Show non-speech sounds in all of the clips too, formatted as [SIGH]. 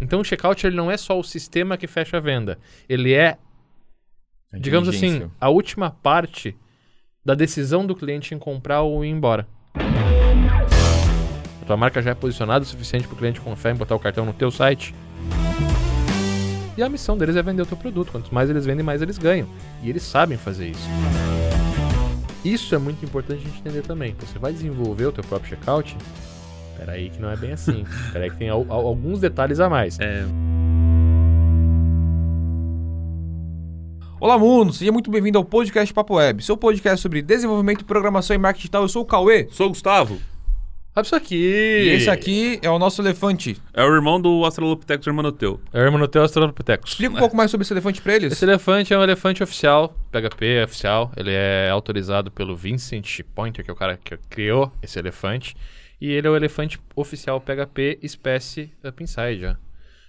Então o checkout ele não é só o sistema que fecha a venda. Ele é, digamos assim, a última parte da decisão do cliente em comprar ou ir embora. A tua marca já é posicionada o suficiente para o cliente confiar em botar o cartão no teu site. E a missão deles é vender o teu produto. Quanto mais eles vendem, mais eles ganham. E eles sabem fazer isso. Isso é muito importante a gente entender também. Você vai desenvolver o teu próprio checkout? Peraí que não é bem assim. Peraí que tem al- al- alguns detalhes a mais. É, Olá, mundo! Seja muito bem-vindo ao podcast Papo Web, seu podcast sobre desenvolvimento, programação e marketing digital. Eu sou o Cauê. sou o Gustavo. Olha isso aqui! E esse aqui é o nosso elefante. É o irmão do Australopithecus hermanoteu. é o Hermanoteu Australopithecus. Explica um pouco mais sobre esse elefante pra eles. Esse elefante é um elefante oficial, PHP é oficial. Ele é autorizado pelo Vincent Pointer, que é o cara que criou esse elefante. E ele é o elefante oficial PHP espécie Up Inside. já.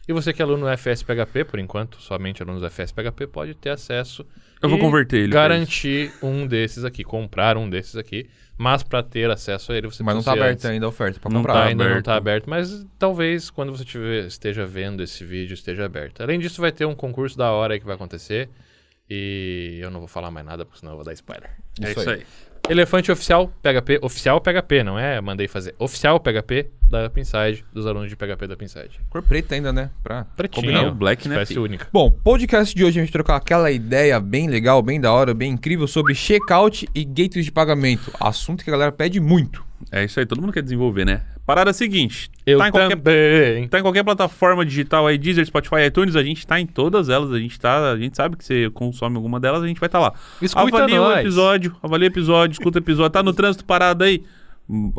E você que é aluno FS PHP, por enquanto, somente alunos FS PHP, pode ter acesso. Eu vou converter ele Garantir um desses aqui, comprar um desses aqui. Mas para ter acesso a ele, você Mas não tá precisa aberta ainda a oferta pra Não comprar. Tá, Tá ainda não aberto. tá aberto, mas talvez quando você tiver, esteja vendo esse vídeo esteja aberto. Além disso, vai ter um concurso da hora aí que vai acontecer. E eu não vou falar mais nada, porque senão eu vou dar spoiler. É Isso isso aí. aí. Elefante oficial PHP, oficial PHP, não é? Mandei fazer. Oficial PHP da Up Inside, dos alunos de PHP da Up Inside. Cor preta ainda, né? Pra Pretinho, combinar. o black, né, espécie única. Bom, podcast de hoje a gente trocar aquela ideia bem legal, bem da hora, bem incrível sobre checkout e gateways de pagamento. Assunto que a galera pede muito. É isso aí, todo mundo quer desenvolver, né? Parada é a seguinte: Eu tá em, qualquer, também. tá em qualquer plataforma digital aí, Deezer, Spotify, iTunes, a gente tá em todas elas. A gente tá. A gente sabe que você consome alguma delas, a gente vai estar lá. Escuta avalia nós. o episódio, avalia o episódio, escuta o episódio. Tá no trânsito parado aí?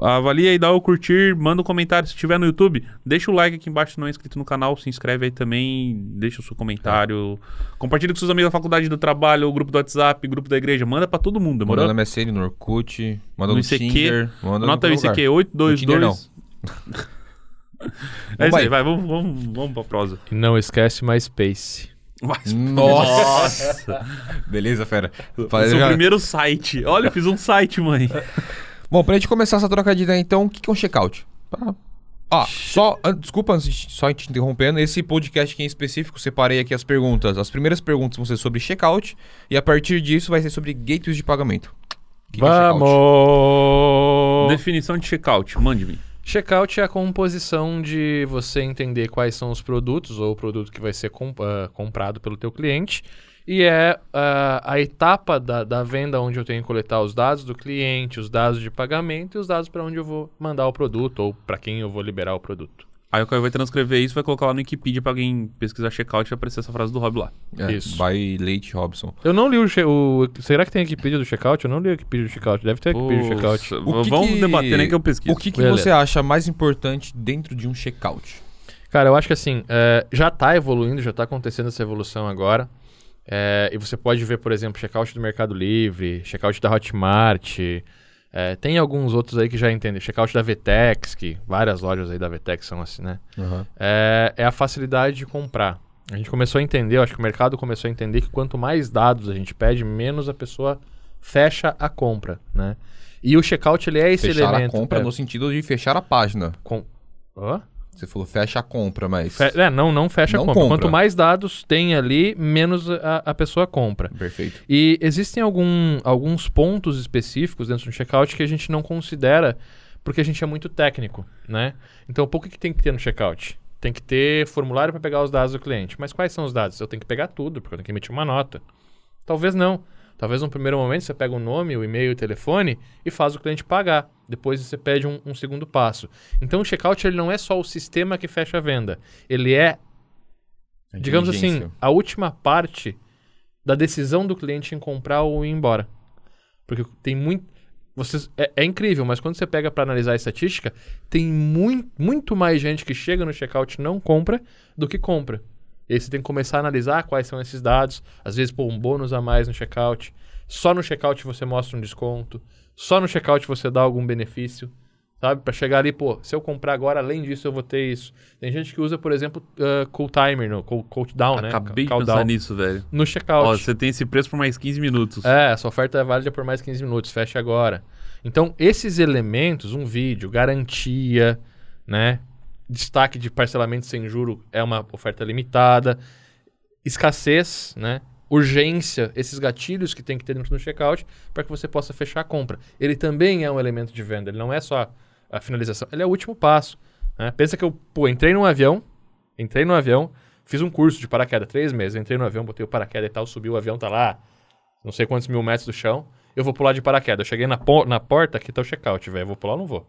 Avalia aí, dá o curtir, manda um comentário. Se estiver no YouTube, deixa o like aqui embaixo se não é inscrito no canal, se inscreve aí também, deixa o seu comentário. Compartilha com seus amigos da faculdade do trabalho, o grupo do WhatsApp, grupo da igreja, manda pra todo mundo, demorou? Manda no MSN, no Orkut, manda No no, ICQ, Tinder, manda no Anota qualquer isso aqui, lugar. 822. [LAUGHS] [LAUGHS] é isso Vai. aí, vai, vamos, vamos, vamos pra prosa. E não esquece MySpace. Mas, Nossa! Beleza, fera. Faz- seu já- primeiro site. Olha, eu fiz um site, mãe. [LAUGHS] Bom, pra gente começar essa troca de ideia, então, o que que é um checkout? Pra- Ah, só, an- desculpa, antes de- só te interrompendo, esse podcast aqui em específico, separei aqui as perguntas. As primeiras perguntas vão ser sobre checkout e a partir disso vai ser sobre gateways de pagamento. O que que é checkout? Vamos! Definição de checkout, mande-me. Checkout é a composição de você entender quais são os produtos ou o produto que vai ser com- ah, comprado pelo teu cliente e é ah, a etapa da, da venda onde eu tenho que coletar os dados do cliente, os dados de pagamento e os dados para onde eu vou mandar o produto ou para quem eu vou liberar o produto. Aí o Caio vai transcrever isso, vai colocar lá no Wikipedia pra alguém pesquisar checkout e vai aparecer essa frase do Rob lá. É, Isso. By Leite Robson. Eu não li o, o- Será que tem Wikipedia do checkout? Eu não li o Wikipedia do checkout. Deve ter Wikipedia do checkout. O que Vamos que- debater, né, que eu pesquiso. O que, que você acha mais importante dentro de um checkout? Cara, eu acho que assim, é, já tá evoluindo, já tá acontecendo essa evolução agora. É, e você pode ver, por exemplo, checkout do Mercado Livre, checkout da Hotmart. é, tem alguns outros aí que já entendem. Checkout da Vetex, que várias lojas aí da Vetex são assim, né? É, é a facilidade de comprar. A gente começou a entender, eu acho que o mercado começou a entender que quanto mais dados a gente pede, menos a pessoa fecha a compra, né? E o checkout, ele é esse Fechar elemento... a compra é, no sentido de fechar a página. com- Hã? Você falou fecha a compra, mas... Fe- é, não, não fecha Não a compra. compra. Quanto mais dados tem ali, menos a, a pessoa compra. Perfeito. E existem algum, alguns pontos específicos dentro do checkout que a gente não considera porque a gente é muito técnico, né? Então, o que, que tem que ter no checkout? Tem que ter formulário para pegar os dados do cliente. Mas quais são os dados? Eu tenho que pegar tudo, porque eu tenho que emitir uma nota. Talvez não. Talvez no primeiro momento você pega o nome, o e-mail e o telefone e faz o cliente pagar. Depois você pede um, um segundo passo. Então o checkout ele não é só o sistema que fecha a venda. Ele é, digamos assim, a última parte da decisão do cliente em comprar ou ir embora. Porque tem muito. Vocês, é, é incrível, mas quando você pega para analisar a estatística, tem muito, muito mais gente que chega no checkout e não compra do que compra. E aí você tem que começar a analisar quais são esses dados. Às vezes, pô, um bônus a mais no checkout. Só no checkout você mostra um desconto. Só no checkout você dá algum benefício. Sabe? Pra chegar ali, pô, se eu comprar agora, além disso, eu vou ter isso. Tem gente que usa, por exemplo, uh, cool timer, no, cool, cooldown, né? Acabei de pensar nisso, velho. No Ó, checkout. você tem esse preço por mais 15 minutos. É, essa oferta é válida por mais 15 minutos, fecha agora. Então, esses elementos, um vídeo, garantia, né? Destaque de parcelamento sem juro é uma oferta limitada. Escassez, né? Urgência, esses gatilhos que tem que ter do checkout para que você possa fechar a compra. Ele também é um elemento de venda, ele não é só a finalização, ele é o último passo. né? Pensa que eu pô, entrei num avião, entrei no avião, fiz um curso de paraquedas, três meses, entrei no avião, botei o paraquedas e tal, subi o avião, tá lá, não sei quantos mil metros do chão, eu vou pular de paraquedas. Eu cheguei na, po- na porta, aqui tá o checkout, velho, vou pular ou não vou?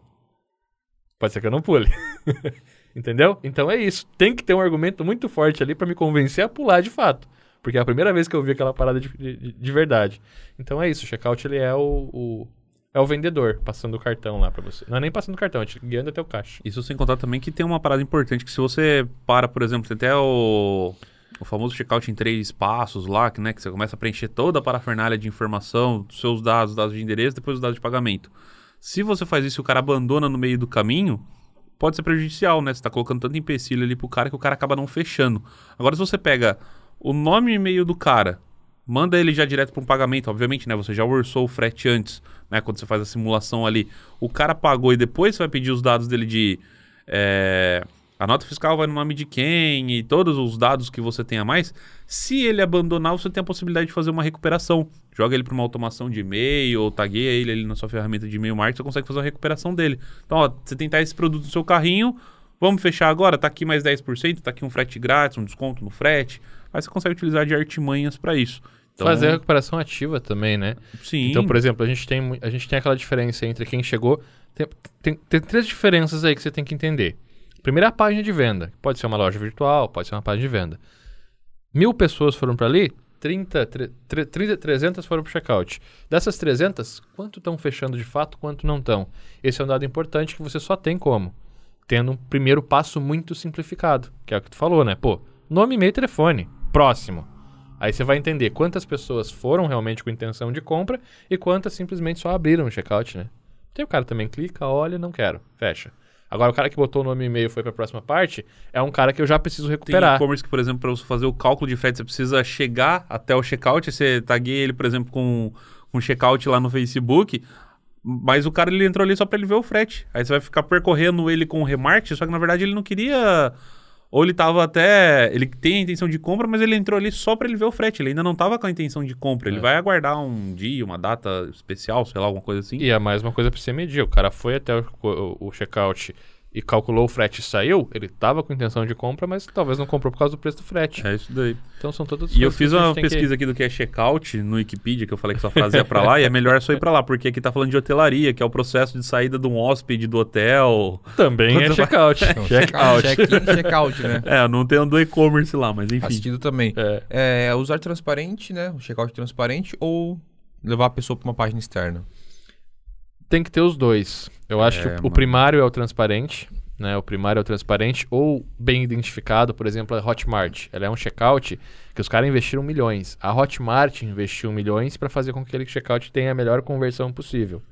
Pode ser que eu não pule. [LAUGHS] Entendeu? Então é isso. Tem que ter um argumento muito forte ali pra me convencer a pular de fato. Porque é a primeira vez que eu vi aquela parada de, de, de verdade. Então é isso. O checkout ele é o, o- é o vendedor passando o cartão lá pra você. Não é nem passando o cartão, é te guiando até o caixa. Isso sem contar também que tem uma parada importante, que se você para, por exemplo, tem até o, o famoso checkout em três passos lá, que, né, que você começa a preencher toda a parafernália de informação, seus dados, dados de endereço, depois os dados de pagamento. Se você faz isso e o cara abandona no meio do caminho, pode ser prejudicial, né? Você tá colocando tanto empecilho ali pro cara que o cara acaba não fechando. Agora, se você pega o nome e e-mail do cara, manda ele já direto para um pagamento, obviamente, né? Você já orçou o frete antes, né? Quando você faz a simulação ali. O cara pagou e depois você vai pedir os dados dele de. é, a nota fiscal vai no nome de quem e todos os dados que você tem a mais. Se ele abandonar, você tem a possibilidade de fazer uma recuperação. Joga ele para uma automação de e-mail, ou tagueia ele ali na sua ferramenta de e-mail marketing, você consegue fazer uma recuperação dele. Então, ó, você tentar esse produto no seu carrinho, vamos fechar agora? Tá aqui mais 10%, tá aqui um frete grátis, um desconto no frete. Aí você consegue utilizar de artimanhas para isso. Então, Fazer a recuperação ativa também, né? Sim. Então, por exemplo, a gente tem, a gente tem aquela diferença entre quem chegou. Tem, tem, tem três diferenças aí que você tem que entender. Primeiro é a página de venda. Pode ser uma loja virtual, pode ser uma página de venda. Mil pessoas foram para ali, 30, tre- tre- 30, 300 foram para checkout. Dessas 300, quanto estão fechando de fato, quanto não estão? Esse é um dado importante que você só tem como? Tendo um primeiro passo muito simplificado, que é o que tu falou, né? Pô, nome, e-mail, telefone, próximo. Aí você vai entender quantas pessoas foram realmente com intenção de compra e quantas simplesmente só abriram o checkout, né? Tem o cara também clica, olha, não quero, fecha. Agora o cara que botou o nome e e-mail foi para a próxima parte é um cara que eu já preciso Tem recuperar. e-commerce que, por exemplo, para você fazer o cálculo de frete, você precisa chegar até o checkout, você tagueia ele, por exemplo, com um checkout lá no Facebook, mas o cara ele entrou ali só para ele ver o frete. Aí você vai ficar percorrendo ele com o remarketing, só que na verdade ele não queria ou ele tava até, ele tem a intenção de compra, mas ele entrou ali só para ele ver o frete, ele ainda não tava com a intenção de compra, ele É. vai aguardar um dia, uma data especial, sei lá, alguma coisa assim. E é mais uma coisa para você medir. O cara foi até o, o, o checkout e calculou o frete e saiu, ele tava com intenção de compra, mas talvez não comprou por causa do preço do frete. É isso daí. Então são todas E eu fiz uma tem que- pesquisa aqui do que é checkout no Wikipedia, que eu falei que só frase ia pra lá, e é melhor só ir pra lá, porque aqui tá falando de hotelaria, que é o processo de saída de um hóspede do hotel. Também é checkout. Check-out. Check-in, check-out, né? [LAUGHS] É, não tem um do e-commerce lá, mas enfim. Faz sentido também. É. É, usar transparente, né? O checkout transparente ou levar a pessoa para uma página externa. Tem que ter os dois. Eu acho É, que o- o primário é o transparente, né? O primário é o transparente ou bem identificado, por exemplo, a Hotmart. Ela é um checkout que os caras investiram milhões. A Hotmart investiu milhões para fazer com que aquele checkout tenha a melhor conversão possível.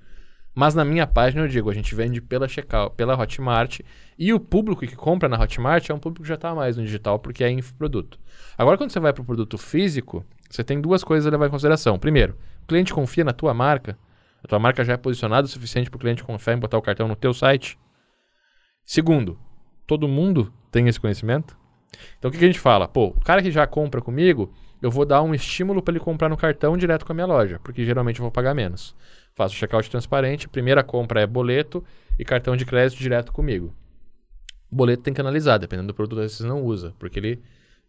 Mas na minha página eu digo, a gente vende pela checkout, pela Hotmart e o público que compra na Hotmart é um público que já está mais no digital porque é infoproduto. Agora quando você vai para o produto físico, você tem duas coisas a levar em consideração. Primeiro, o cliente confia na tua marca, a tua marca já é posicionada o suficiente para o cliente confiar em botar o cartão no teu site. Segundo, todo mundo tem esse conhecimento? Então o que, que a gente fala? Pô, o cara que já compra comigo, eu vou dar um estímulo para ele comprar no cartão direto com a minha loja, porque geralmente eu vou pagar menos. Faço checkout transparente, primeira compra é boleto e cartão de crédito direto comigo. O boleto tem que analisar, dependendo do produto que você não usa, porque ele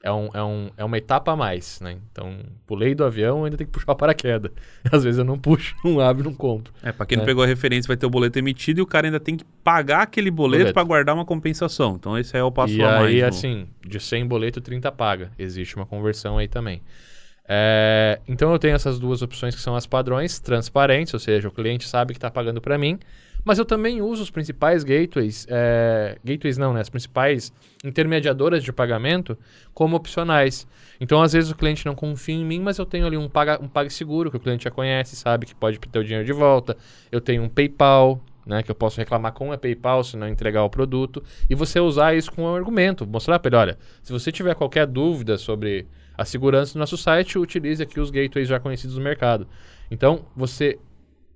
é, um, é, um, é uma etapa a mais, né? Então, pulei do avião, ainda tem que puxar o paraquedas. [LAUGHS] Às vezes eu não puxo, não abro, não compro. É, pra quem não É. pegou a referência, vai ter o boleto emitido e o cara ainda tem que pagar aquele boleto, pra guardar uma compensação. Então esse aí é o passo e a mais. aí, no- assim, de 100 boleto, 30 paga. Existe uma conversão aí também. É, então eu tenho essas duas opções que são as padrões transparentes, ou seja, o cliente sabe que está pagando para mim, mas eu também uso os principais gateways, é, gateways não, né, as principais intermediadoras de pagamento como opcionais. Então às vezes o cliente não confia em mim, mas eu tenho ali um paga, um PagSeguro que o cliente já conhece, sabe que pode ter o dinheiro de volta. Eu tenho um PayPal, né, que eu posso reclamar com a PayPal se não entregar o produto, e você usar isso com um argumento, mostrar para ele, olha, se você tiver qualquer dúvida sobre a segurança do nosso site, utilize aqui os gateways já conhecidos do mercado. Então, você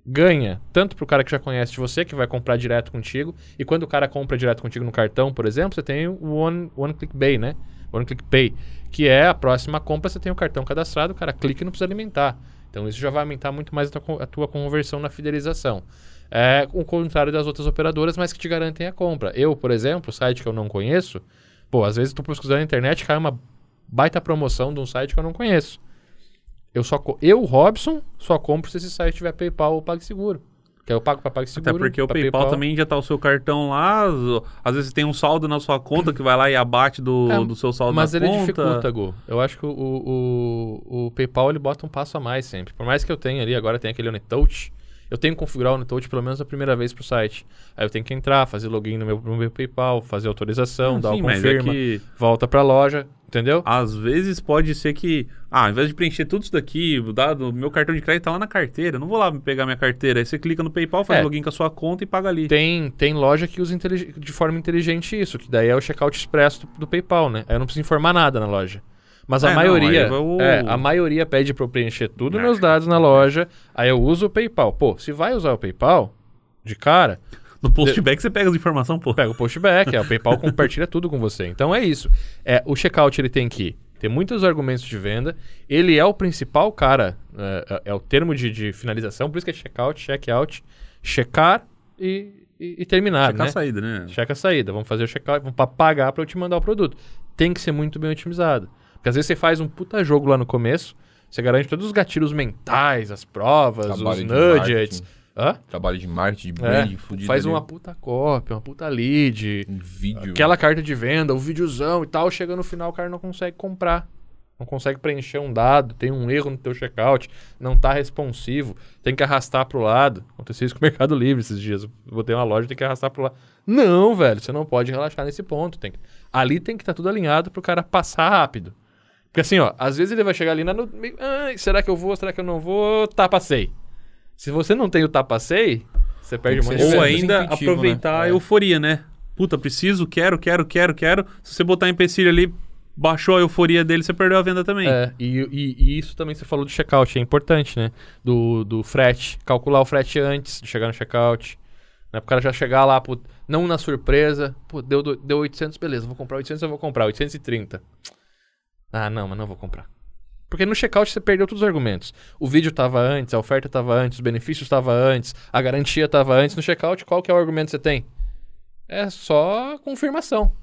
ganha tanto pro cara que já conhece você, que vai comprar direto contigo, e quando o cara compra direto contigo no cartão, por exemplo, você tem o One, one Click Pay, né? One Click Pay, que é a próxima compra, você tem o cartão cadastrado, o cara clica e não precisa alimentar. Então isso já vai aumentar muito mais a tua, a tua conversão na fidelização. É o contrário das outras operadoras, mas que te garantem a compra. Eu, por exemplo, site que eu não conheço, pô, às vezes tu pesquisando na internet, cai uma baita promoção de um site que eu não conheço. Eu só eu, Robson, só compro se esse site tiver PayPal ou PagSeguro. Que eu pago para PagSeguro. Até porque o pra PayPal, também já tá o seu cartão lá. Às vezes tem um saldo na sua conta que vai lá e abate do, É, do seu saldo Mas na ele conta. dificulta, Gu. Eu acho que o, o, o PayPal ele bota um passo a mais sempre. Por mais que eu tenha ali, agora tem aquele Unitouch, eu tenho que configurar o Unitouch pelo menos a primeira vez pro site. Aí eu tenho que entrar, fazer login no meu, no meu PayPal, fazer autorização, Não, dar o é confirma, que volta pra loja, entendeu? às vezes pode ser que, ah, ao invés de preencher tudo isso daqui, o dado, meu cartão de crédito tá lá na carteira, eu não vou lá pegar minha carteira. Aí você clica no PayPal, faz É. login com a sua conta e paga ali. Tem, tem loja que usa de forma inteligente isso, que daí é o checkout expresso do, do PayPal, né? Aí eu não preciso informar nada na loja. Mas a É, não, maioria, aí vai o- é, a maioria pede para eu preencher tudo Não. meus dados na loja, aí eu uso o PayPal. Pô, se vai usar o PayPal, de cara, No postback você pega as informações, pô. pega o postback, é, o PayPal compartilha tudo com você. Então é isso. É, o checkout ele tem que ter muitos argumentos de venda, ele é o principal cara, é, é- é o termo de, de finalização, por isso que é checkout, checkout, checar e, e, e terminar, Checar né? a saída, né? Checa a saída, vamos fazer o checkout, vamos pa- pagar para eu te mandar o produto. Tem que ser muito bem otimizado. Porque às vezes você faz um puta jogo lá no começo, você garante todos os gatilhos mentais, as provas, Trabalho os nudgets. Hã? Trabalho de marketing, de É, brand, fudido faz ali. uma puta cópia, uma puta lead, Um vídeo. aquela carta de venda, o videozão e tal, chega no final o cara não consegue comprar. Não consegue preencher um dado, tem um erro no teu checkout, não tá responsivo, tem que arrastar pro lado. Aconteceu isso com o Mercado Livre esses dias. Eu botei uma loja, tem que arrastar pro lado. Não, velho, você não pode relaxar nesse ponto. Tem que- Ali tem que estar tudo alinhado pro cara passar rápido. Porque assim, ó, às vezes ele vai chegar ali na no meio, "Ai, será que eu vou, será que eu não vou? Tá, passei. Se você não tem o tá, passei, você perde um monte de Ou é ainda intuitivo, aproveitar né? a É. euforia, né? Puta, preciso, quero, quero, quero, quero. Se você botar empecilho ali, baixou a euforia dele, você perdeu a venda também. É, e, e- e isso também você falou do checkout, é importante, né? Do, do frete. Calcular o frete antes de chegar no checkout. Né? Pro cara já chegar lá, pô, não na surpresa. Pô, deu, deu 800, beleza, vou comprar 800, eu vou comprar 830. Ah, não, mas não vou comprar. Porque no checkout você perdeu todos os argumentos. O vídeo tava antes, a oferta tava antes, os benefícios tava antes, a garantia tava antes. No checkout, qual que é o argumento que você tem? É só confirmação.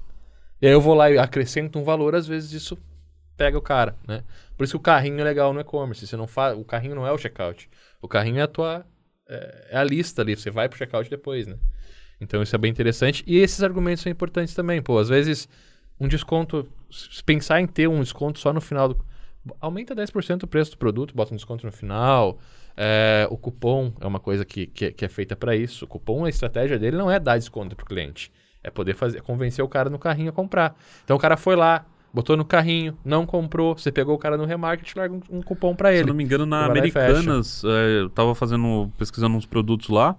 E aí eu vou lá e acrescento um valor, às vezes isso pega o cara, né? Por isso que o carrinho é legal no e-commerce. Você não faz, o carrinho não é o checkout. O carrinho é a tua é, é a lista ali, você vai pro checkout depois, né? Então isso é bem interessante e esses argumentos são importantes também, pô, às vezes um desconto, se pensar em ter um desconto só no final do aumenta 10% o preço do produto, bota um desconto no final. É, o cupom é uma coisa que, que, que é feita para isso. O cupom, a estratégia dele não é dar desconto pro cliente, é poder fazer, convencer o cara no carrinho a comprar. Então o cara foi lá, botou no carrinho, não comprou, você pegou o cara no remarket, larga um, um cupom para Se eu ele. não me engano, na e fecha. Americanas, é, eu tava fazendo, pesquisando uns produtos lá.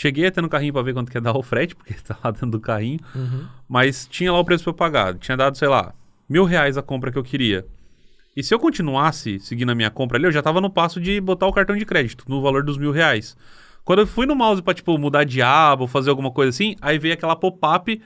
Cheguei até no carrinho pra ver quanto que ia dar o frete, porque [LAUGHS] tá lá dentro do carrinho. Uhum. Mas tinha lá o preço pra eu pagar. Tinha dado, sei lá, mil reais a compra que eu queria. E se eu continuasse seguindo a minha compra ali, eu já tava no passo de botar o cartão de crédito no valor dos mil reais. Quando eu fui no mouse pra, tipo, mudar de aba ou fazer alguma coisa assim, aí veio aquela pop-up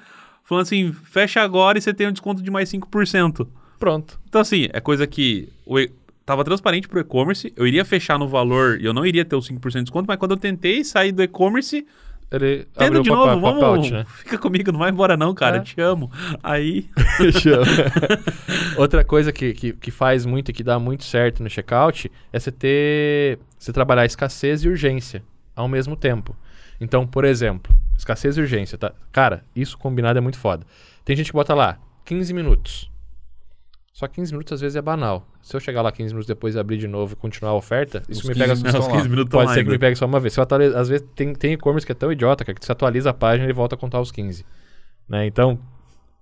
falando assim, fecha agora e você tem um desconto de mais 5%. Pronto. Então, assim, é coisa que o tava transparente pro e-commerce, eu iria fechar no valor e eu não iria ter os 5% de desconto, mas quando eu tentei sair do e-commerce, Ele tenta de novo, vamos, né? [LAUGHS] fica comigo, não vai embora não, cara, É. te amo. Aí, [LAUGHS] Chama. [LAUGHS] Outra coisa que, que, que faz muito e que dá muito certo no checkout é você ter. Você trabalhar escassez e urgência ao mesmo tempo. Então, por exemplo, escassez e urgência, tá? Cara, isso combinado é muito foda. Tem gente que bota lá 15 minutos. Só 15 minutos às vezes é banal. Se eu chegar lá 15 minutos depois e abrir de novo e continuar a oferta, isso Os me 15 pega minutos os estão lá. 15 minutos Pode ser que me ainda. pegue só uma vez. Se eu atualizo- às vezes tem, tem e-commerce que é tão idiota, cara, que você atualiza a página e ele volta a contar os 15. Né? Então,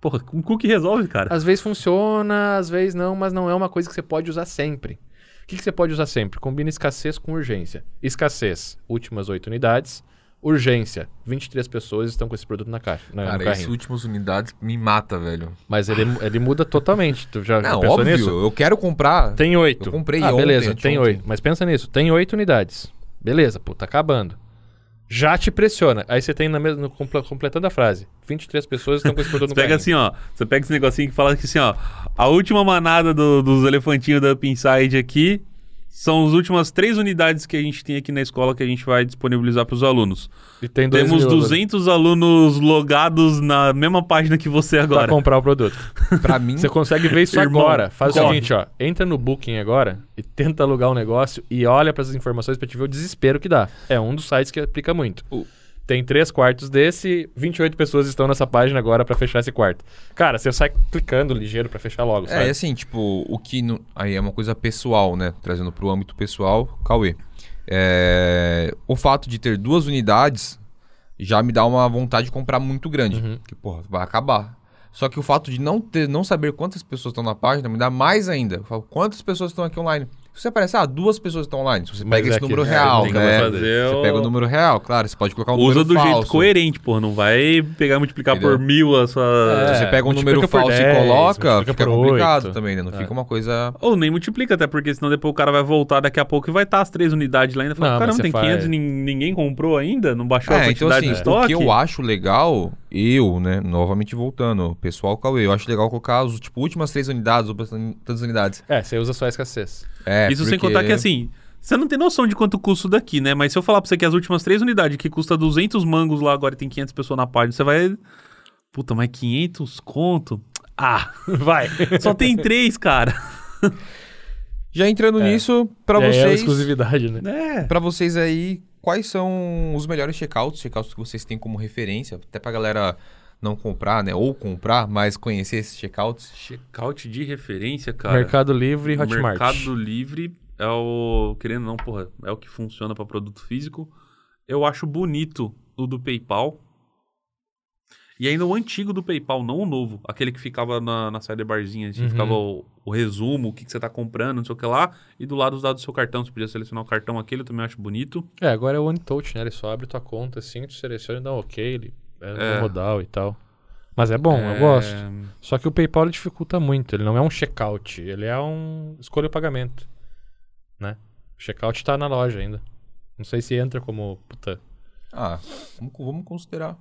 porra, com cookie resolve, cara. às vezes funciona, às vezes não, mas não é uma coisa que você pode usar sempre. O que, que você pode usar sempre? Combina escassez com urgência. Escassez, últimas 8 unidades. Urgência, 23 pessoas estão com esse produto na caixa, na, Cara, carrinho. esse últimas unidades me mata, velho. Mas ele, ele muda totalmente. Tu já, já [LAUGHS] Não, pensou óbvio, nisso? eu quero comprar. Tem 8. Eu comprei ah, ontem, beleza, tem 8. Mas pensa nisso, tem 8 unidades. Beleza, pô, tá acabando. Já te pressiona. Aí você tem na mesma, completando a frase. 23 pessoas estão com esse produto [LAUGHS] Você no pega carrinho. assim, ó. Você pega esse negocinho que fala que assim, ó. A última manada do- dos elefantinhos da Up Inside aqui são as últimas três unidades que a gente tem aqui na escola que a gente vai disponibilizar para os alunos. E tem dois Temos mil 200 alunos logados na mesma página que você agora. comprar o produto. [LAUGHS] Pra mim, Você consegue ver isso Irmão, agora. Faz o corre. seguinte, ó. Entra no Booking agora e tenta alugar um negócio e olha para essas informações pra te ver o desespero que dá. É um dos sites que aplica muito. O- Tem três quartos desse, 28 pessoas estão nessa página agora pra fechar esse quarto. Cara, você sai clicando ligeiro pra fechar logo, É, sabe? e assim, tipo, o que. no- Aí é uma coisa pessoal, né? Trazendo pro âmbito pessoal, Cauê. É, O fato de ter duas unidades já me dá uma vontade de comprar muito grande. Uhum. Que, porra, vai acabar. Só que o fato de não ter, não saber quantas pessoas estão na página me dá mais ainda. Eu falo, quantas pessoas estão aqui online? Você aparece, ah, duas pessoas estão online. Se você Mas pega é esse que- número é, real, que né? fazer Você o- pega o número real, claro. Você pode colocar um Usa número do jeito coerente, porra. Não vai pegar e multiplicar Entendeu? por mil a sua. É. Se você pega um multiplica número falso 10, e coloca, fica complicado oito. também, né? Não É. fica uma coisa... Ou nem multiplica, até porque senão depois o cara vai voltar daqui a pouco e vai estar as três unidades lá ainda. Fala, Não, mas caramba, tem faz- 500 e nin- ninguém comprou ainda? Não baixou a É, então quantidade assim, do estoque? o que eu acho legal, eu, né, novamente voltando, pessoal Cauê, eu acho legal colocar as, tipo, últimas três unidades ou tantas unidades. É, você usa só a escassez. É, Isso sem porque- contar que assim, você não tem noção de quanto custa daqui, né? Mas se eu falar pra você que as últimas três unidades, que custa 200 mangos lá agora e tem 500 pessoas na página, você vai... Puta, mas 500 conto? Ah, [LAUGHS] Vai. só tem três, cara. Já entrando É. nisso, pra É, é vocês, exclusividade, né? É. para vocês aí, quais são os melhores checkouts, checkouts que vocês têm como referência, até pra galera não comprar, né, ou comprar, mas conhecer esses checkouts? Checkout de referência, cara. Mercado Livre e Hotmart. Mercado Livre é o. Querendo ou não, porra, é o que funciona pra produto físico. Eu acho bonito o do PayPal. E ainda o antigo do PayPal, não o novo. Aquele que ficava na, na sidebarzinha, assim, Uhum. ficava o, o resumo, o que, que você tá comprando, não sei o que lá. E do lado os dados do seu cartão. Você podia selecionar o cartão aquele, eu também acho bonito. É, agora é o One Touch, né? Ele só abre tua conta assim, tu seleciona e dá um ok, ele é, É. modal e tal. Mas é bom, eu É, gosto. Só que o PayPal ele dificulta muito. Ele não é um checkout, ele é um escolha o pagamento, né? O checkout tá na loja ainda. Não sei se entra como puta. Ah, vamos, vamos considerar.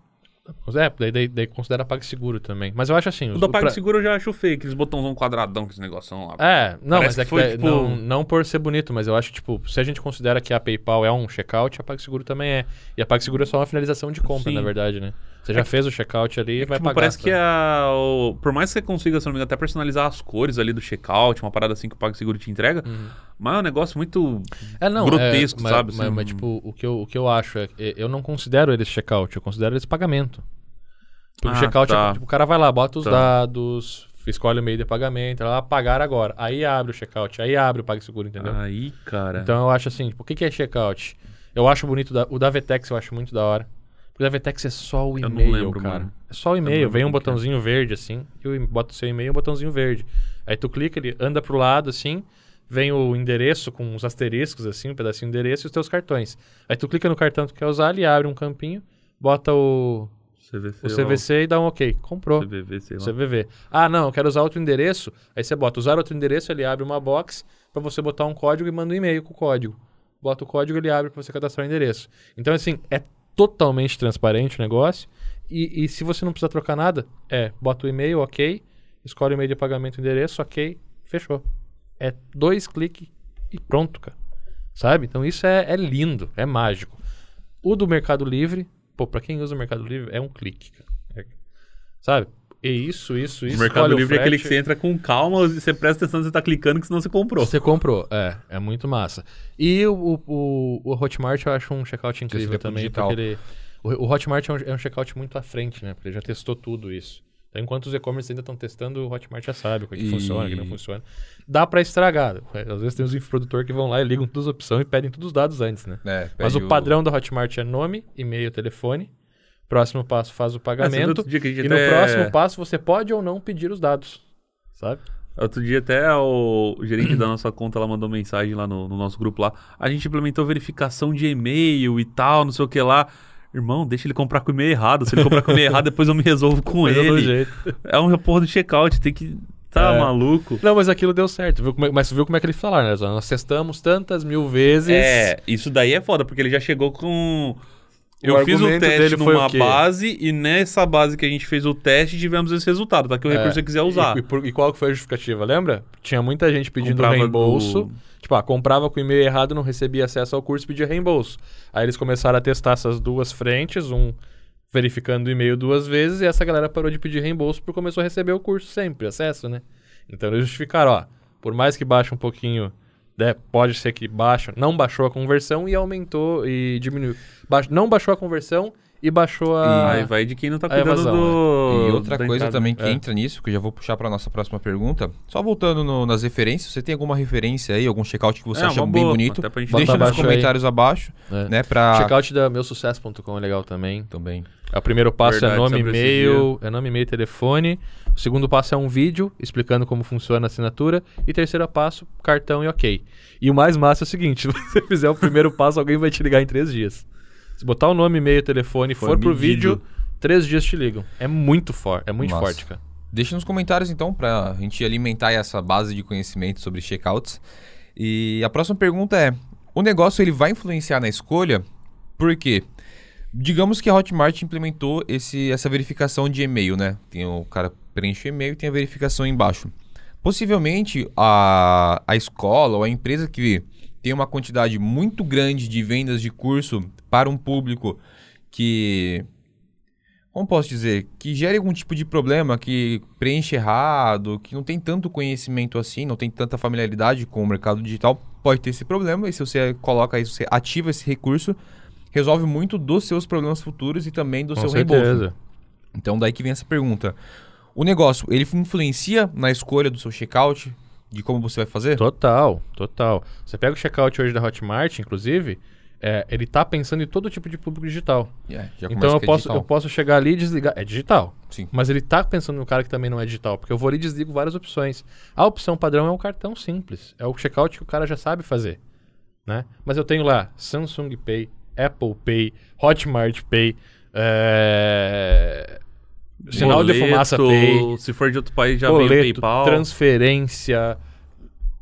É, daí, daí, daí considera PagSeguro também. Mas eu acho assim. O os- da pra- PagSeguro eu já acho feio, aqueles botãozão quadradão com esse negocinho lá. É, não, Parece mas é que que, foi, tipo- não, não por ser bonito, mas eu acho que, tipo, se a gente considera que a PayPal é um checkout, a PagSeguro também é. E a PagSeguro é só uma finalização de compra, Sim. na verdade, né? Você já fez o checkout ali e vai Tipo, pagar. parece que sabe? a, o- por mais que você consiga, se não me engano, até personalizar as cores ali do checkout, uma parada assim que o PagSeguro te entrega, Uhum. mas é um negócio muito É, não, grotesco, é, mas, sabe, Mas, assim, mas, tipo, o que, eu, o que eu acho é eu não considero eles checkout, eu considero eles pagamento. Porque Ah, checkout tá. é tipo, o cara vai lá, bota os Tá. dados, escolhe o meio de pagamento, ela lá, pagar agora. Aí abre o checkout, aí abre o PagSeguro, entendeu? Aí, cara. Então eu acho assim, tipo, o que, que é checkout? Eu acho bonito, da- o da Vetex eu acho muito da hora. O da Vetex é só o e-mail, lembro, cara. mano. É só o e-mail, vem um é. botãozinho verde assim, e eu boto o seu e-mail e um botãozinho verde. Aí tu clica, ele anda pro lado assim, vem o endereço com os asteriscos assim, um pedacinho de endereço e os teus cartões. Aí tu clica no cartão que tu quer usar, ele abre um campinho, bota o, CVC, o CVC e dá um ok. Comprou. CVV, sei lá. CVV. Ah, não, eu quero usar outro endereço. Aí você bota usar outro endereço, ele abre uma box pra você botar um código e manda um e-mail com o código. Bota o código, ele abre pra você cadastrar o endereço. Então, assim, é totalmente transparente o negócio. E, e se você não precisa trocar nada, é, bota o e-mail, ok, escolhe o e-mail de pagamento e endereço, ok, fechou. É dois cliques e pronto, cara. Sabe? Então isso é, é lindo, é mágico. O do Mercado Livre, pô, pra quem usa o Mercado Livre, é um clique, cara. É- sabe? E isso, isso, isso. O Mercado Livre é aquele que você entra com calma você presta atenção você tá clicando, que senão você comprou. Você comprou, é, é muito massa. E o, o, o Hotmart eu acho um checkout incrível pro também, digital. porque ele, o, o Hotmart é um, é um checkout muito à frente, né? Porque ele já testou tudo isso. Então, enquanto os e-commerce ainda estão testando, o Hotmart já sabe o que, que E- funciona, o que não funciona. Dá pra estragar. Às vezes tem os infoprodutor que vão lá e ligam todas as opções e pedem todos os dados antes, né? É, Mas o padrão da Hotmart é nome, e-mail, telefone. Próximo passo faz o Ah, pagamento. outro dia que a gente e no próximo passo você pode ou não pedir os dados. Sabe? Outro dia até o gerente da nossa conta ela mandou mensagem lá no, no nosso grupo lá. A gente implementou verificação de e-mail e tal, não sei o que lá. Irmão, deixa ele comprar com o e-mail errado. Se ele comprar com o e-mail errado, depois eu me resolvo com ele. É uma porra do checkout, tem que Tá É. maluco? Não, mas aquilo deu certo. Viu como é- mas viu como é que eles falaram, né? Nós testamos tantas mil vezes. É, isso daí é foda, porque ele já chegou com. O Eu fiz o teste numa o base e nessa base que a gente fez o teste tivemos esse resultado. Tá que o recurso você quiser usar. E, e por- e qual que foi a justificativa, lembra? Tinha muita gente pedindo Comprava reembolso. do- Tipo, ah, comprava com o e-mail errado, não recebia acesso ao curso e pedia reembolso. Aí eles começaram a testar essas duas frentes, um verificando o e-mail duas vezes, e essa galera parou de pedir reembolso porque começou a receber o curso sempre, acesso, né? Então eles justificaram, ó, por mais que baixe um pouquinho, né, pode ser que baixa, não baixou a conversão e aumentou e diminuiu. Não baixou a conversão e baixou a... Aí vai de quem não tá a cuidando evasão, do. E outra da coisa entrada. também que É. entra nisso, que eu já vou puxar para nossa próxima pergunta. Só voltando no- nas referências, você tem alguma referência aí, algum checkout que você É, acha bem bonito? Deixa nos abaixo aí. comentários abaixo, É. né, pra... Checkout da meusucesso.com é legal também. Também. É, O primeiro passo Verdade, é nome, e-mail, é nome, e-mail e telefone. O segundo passo é um vídeo explicando como funciona a assinatura. E terceiro passo, cartão e ok. E o mais massa é o seguinte: [LAUGHS] se você fizer o primeiro passo, alguém vai te ligar em três dias. Se botar o nome, e-mail, telefone Foi for pro medido. vídeo, três dias te ligam. É muito forte, é muito Massa. forte, cara. Deixa nos comentários então pra gente alimentar essa base de conhecimento sobre checkouts. E a próxima pergunta é: o negócio ele vai influenciar na escolha? Por quê? Digamos que a Hotmart implementou esse, essa verificação de e-mail, né? Tem o cara preenche o e-mail e tem a verificação embaixo. Possivelmente a, a escola ou a empresa que tem uma quantidade muito grande de vendas de curso para um público que como posso dizer, que gere algum tipo de problema, que preenche errado, que não tem tanto conhecimento assim, não tem tanta familiaridade com o mercado digital, pode ter esse problema. E se você coloca isso, você ativa esse recurso, resolve muito dos seus problemas futuros e também do Com seu reembolso. certeza. Então daí que vem essa pergunta. O negócio, ele influencia na escolha do seu checkout, de como você vai fazer? Total, total. Você pega o checkout hoje da Hotmart, inclusive, é, ele tá pensando em todo tipo de público digital. É, já começa Então eu é posso, digital. eu posso chegar ali e desligar. É digital. Sim. Mas ele tá pensando no cara que também não é digital, porque eu vou ali e desligo várias opções. A opção padrão é um cartão simples. É o checkout que o cara já sabe fazer. Né? Mas eu tenho lá Samsung Pay, Apple Pay, Hotmart Pay, é, sinal de Boleto, fumaça Pay, Se for de outro país, já vem o boleto, PayPal. transferência.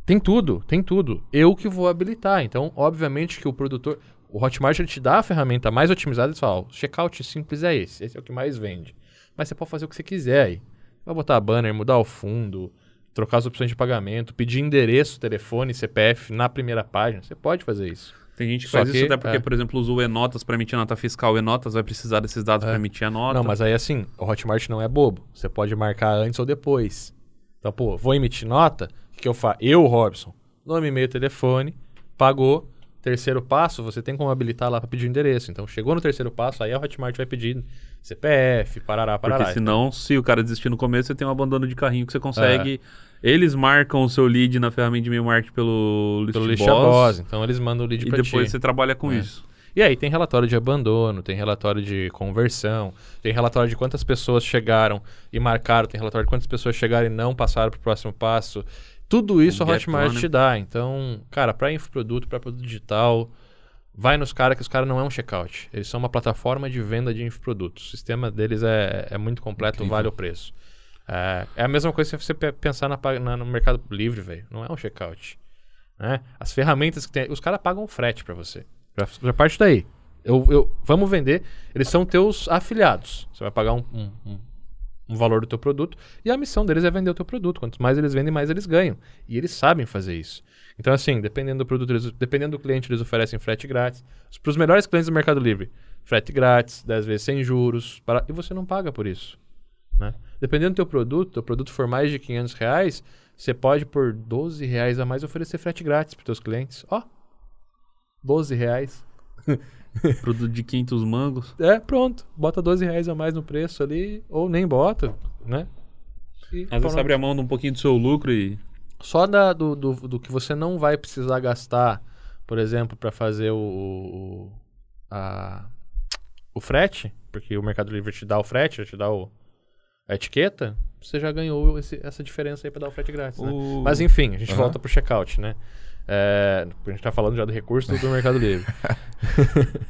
Tem tudo, tem tudo. Eu que vou habilitar. Então, obviamente que o produtor. O Hotmart ele te dá a ferramenta mais otimizada e ó, o checkout simples é esse. Esse é o que mais vende. Mas você pode fazer o que você quiser aí. Vai botar banner, mudar o fundo, trocar as opções de pagamento, pedir endereço, telefone, CPF na primeira página. Você pode fazer isso. Tem gente que Só faz que, isso até porque, é. por exemplo, usa o E-Notas para emitir nota fiscal. O E-Notas vai precisar desses dados É. para emitir a nota. Não, mas aí assim, o Hotmart não é bobo. Você pode marcar antes ou depois. Então, pô, vou emitir nota, o que, que eu faço? Eu, Robson, nome, e-mail, telefone, pagou. Terceiro passo, você tem como habilitar lá para pedir o endereço. Então, chegou no terceiro passo, aí a Hotmart vai pedir CPF, parará, parará. Porque senão, se o cara desistir no começo, você tem um abandono de carrinho que você consegue. Eles marcam o seu lead na ferramenta de e-mail marketing pelo List Pelo Boss, list boss. Então, eles mandam o lead e pra depois ti. você trabalha com É. isso. E aí tem relatório de abandono, tem relatório de conversão, tem relatório de quantas pessoas chegaram e marcaram, tem relatório de quantas pessoas chegaram e não passaram para o próximo passo. Tudo isso O a Hotmart One. te dá. Então, cara, para infoproduto, para produto digital, vai nos caras que os caras não é um checkout. Eles são uma plataforma de venda de infoprodutos. O sistema deles é, é muito completo, Incrível. vale o preço. É, é a mesma coisa se você pe- pensar na, na- no Mercado Livre, velho. Não é um checkout. Né? As ferramentas que tem. Os caras pagam frete para você. Já, já parte daí. Eu, eu- vamos vender. Eles são teus afiliados. Você vai pagar um, um- um- um valor do teu produto. E a missão deles é vender o teu produto. Quanto mais eles vendem, mais eles ganham. E eles sabem fazer isso. Então, assim, dependendo do produto, eles- dependendo do cliente, eles oferecem frete grátis. Para os melhores clientes do Mercado Livre, frete grátis, 10 vezes sem juros. para- e você não paga por isso. Né? Dependendo do teu produto, teu produto for mais de 500 reais, você pode, por 12 reais a mais, oferecer frete grátis para teus clientes. Ó, 12 reais. [LAUGHS] Produto de 500 mangos. É, pronto. Bota 12 reais a mais no preço ali, ou nem bota, né? E Às vezes abre a mão de um pouquinho do seu lucro e. Só da, do, do, do que você não vai precisar gastar, por exemplo, para fazer o, o, a, o frete, porque o Mercado Livre te dá o frete, te dá o, a etiqueta, você já ganhou esse- essa diferença aí para dar o frete grátis. né? O- Mas enfim, a gente Aham. volta pro checkout, né? É, a gente tá falando já do recurso do Mercado Livre. [LAUGHS]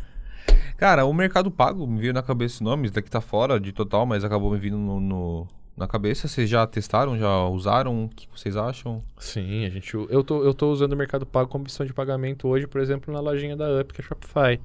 Cara, o Mercado Pago me veio na cabeça esse nome, isso daqui tá fora de total, mas acabou me vindo no, no, na cabeça? Vocês já testaram, já usaram? O que vocês acham? Sim, a gente. Eu tô, eu tô usando o Mercado Pago como opção de pagamento hoje, por exemplo, na lojinha da Up, que é Shopify.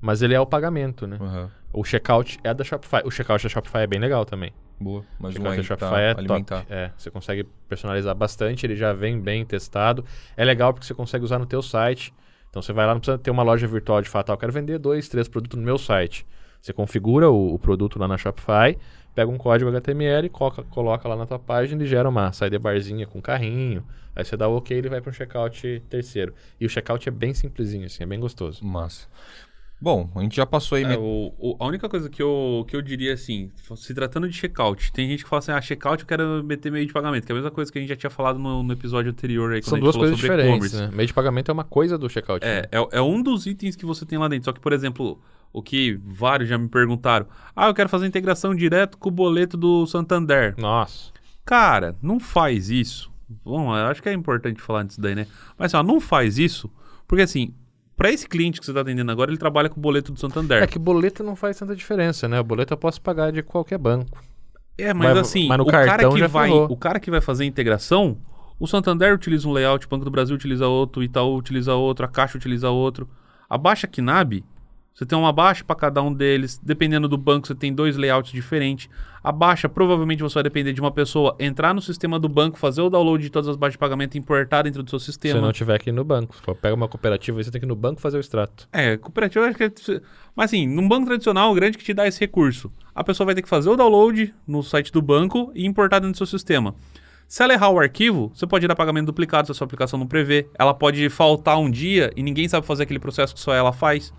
Mas ele é o pagamento, né? Aham. O checkout é da Shopify. O checkout da Shopify é bem legal também. Boa. Mais O checkout aí da pra Shopify é alimentar. top. É, você consegue personalizar bastante, ele já vem bem testado. É legal porque você consegue usar no teu site. Então você vai lá, não precisa ter uma loja virtual de fato, ah, eu quero vender dois, três produtos no meu site. Você configura o, o produto lá na Shopify, pega um código HTML, coloca, coloca lá na tua página e gera uma sidebarzinha com carrinho. Aí você dá o OK, ele vai para um checkout terceiro. E o checkout é bem simplesinho, assim, é bem gostoso. Massa. Bom, a gente já passou aí... É, o- o- a única coisa que eu, que eu diria assim, se tratando de checkout, tem gente que fala assim, ah, checkout eu quero meter meio de pagamento, que é a mesma coisa que a gente já tinha falado no, no episódio anterior aí, quando São a gente duas falou coisas sobre diferentes, e-commerce. né? Meio de pagamento é uma coisa do checkout. É, né? é, é um dos itens que você tem lá dentro. Só que, por exemplo, o que vários já me perguntaram, ah, eu quero fazer integração direto com o boleto do Santander. Nossa. Cara, não faz isso. Bom, eu acho que é importante falar disso daí, né? Mas assim, ó, não faz isso, porque assim, para esse cliente que você está atendendo agora, ele trabalha com o boleto do Santander. É que boleto não faz tanta diferença, né? O boleto eu posso pagar de qualquer banco. É, mas, Mas- assim, mas o, cara que vai, o cara que vai fazer a integração, o Santander utiliza um layout, o Banco do Brasil utiliza outro, o Itaú utiliza outro, a Caixa utiliza outro. A Baixa Kinab, você tem uma baixa para cada um deles, dependendo do banco, você tem dois layouts diferentes. A baixa, provavelmente você vai depender de uma pessoa entrar no sistema do banco, fazer o download de todas as baixas de pagamento e importar dentro do seu Se sistema. você não tiver aqui no banco. Se for pega uma cooperativa, aí você tem que ir no banco fazer o extrato. É, cooperativa acho que é... Mas assim, num banco tradicional, o grande que te dá esse recurso. A pessoa vai ter que fazer o download no site do banco e importar dentro do seu sistema. Se ela errar o arquivo, você pode dar pagamento duplicado se a sua aplicação não prevê. Ela pode faltar um dia e ninguém sabe fazer aquele processo que só ela faz.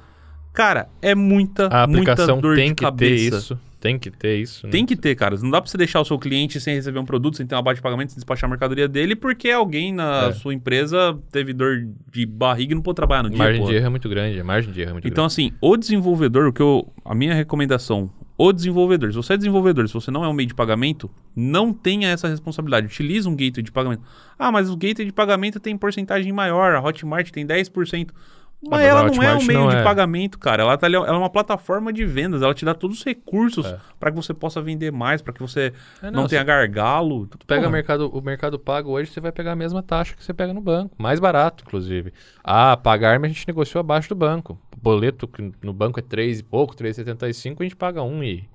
Cara, é muita, A muita aplicação dor tem de que ter cabeça. isso. Tem que ter isso. né? Tem que ter, cara. Não dá pra você deixar o seu cliente sem receber um produto, sem ter uma baixa de pagamento, sem despachar a mercadoria dele, porque alguém na É. sua empresa teve dor de barriga e não pôde trabalhar no A dia. margem porra. de erro é muito grande. A margem de erro é muito Então, assim, o desenvolvedor, o que eu. A minha recomendação, o desenvolvedor, se você é desenvolvedor, se você não é um meio de pagamento, não tenha essa responsabilidade. Utilize um gateway de pagamento. Ah, mas o gateway de pagamento tem porcentagem maior, a Hotmart tem 10%. Mas ela não é um meio de é. pagamento, cara. Ela, tá ali- ela é uma plataforma de vendas. Ela te dá todos os recursos É. para que você possa vender mais, para que você É, não, não, tenha gargalo. Tu pega o mercado, o mercado pago hoje, você vai pegar a mesma taxa que você pega no banco. Mais barato, inclusive. Ah, pagar, mas a gente negociou abaixo do banco. O boleto que no banco é 3 e pouco, 3,75, a gente paga 1 e